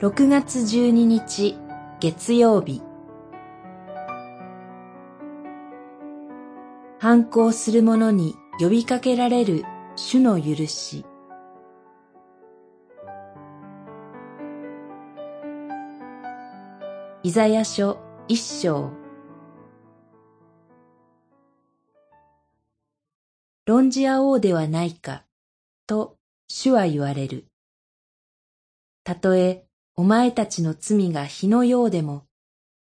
6月12日月曜日。反抗する者に呼びかけられる主の許し。イザヤ書一章。論じ合おうではないか、と主は言われる。たとえお前たちの罪が火のようでも、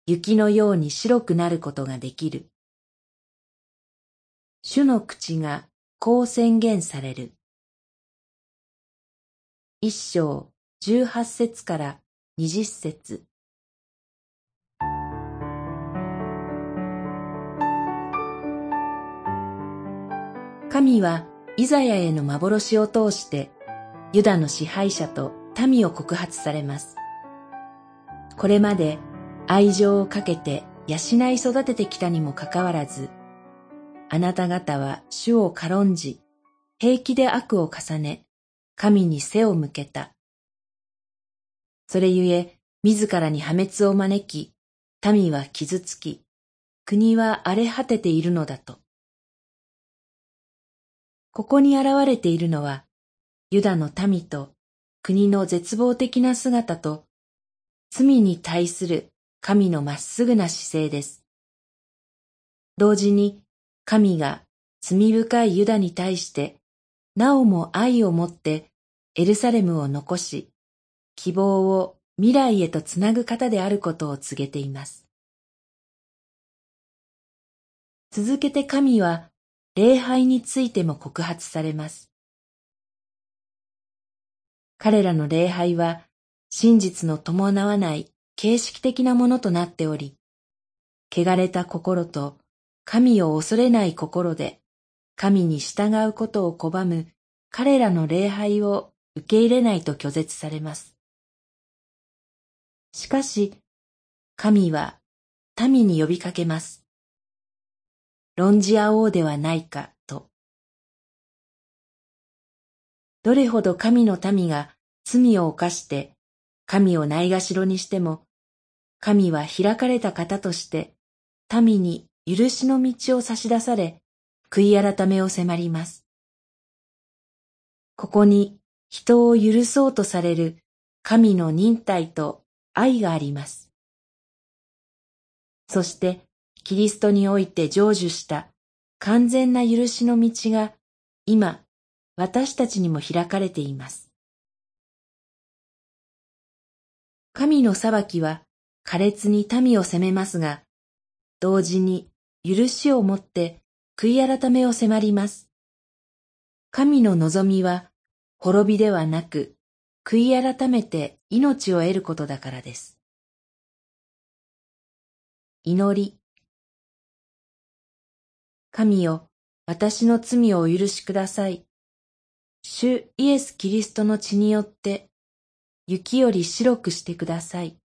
雪のように白くなることができる。主の口がこう宣言される。一章十八節から二十節神はイザヤへの幻を通してユダの支配者と民を告発されます。これまで愛情をかけて養い育ててきたにもかかわらず、あなた方は主を軽んじ、平気で悪を重ね、神に背を向けた。それゆえ、自らに破滅を招き、民は傷つき、国は荒れ果てているのだと。ここに現れているのは、ユダの民と国の絶望的な姿と、罪に対する神のまっすぐな姿勢です。同時に神が罪深いユダに対して、なおも愛を持ってエルサレムを残し、希望を未来へとつなぐ方であることを告げています。続けて神は礼拝についても告発されます。彼らの礼拝は真実の伴わない形式的なものとなっており、汚れた心と神を恐れない心で神に従うことを拒む彼らの礼拝を受け入れないと拒絶されます。しかし、神は民に呼びかけます。論じ合おうではないかと。どれほど神の民が罪を犯して神をないがしろにしても、神は開かれた方として民に許しの道を差し出され、悔い改めを迫ります。ここに人を許そうとされる神の忍耐と愛があります。そしてキリストにおいて成就した完全な許しの道が今私たちにも開かれています。神の裁きは苛烈に民を責めますが、同時に許しをもって悔い改めを迫ります。神の望みは滅びではなく、悔い改めて命を得ることだからです。祈り神よ、私の罪をお許しください。主イエス・キリストの血によって、雪より白くしてください。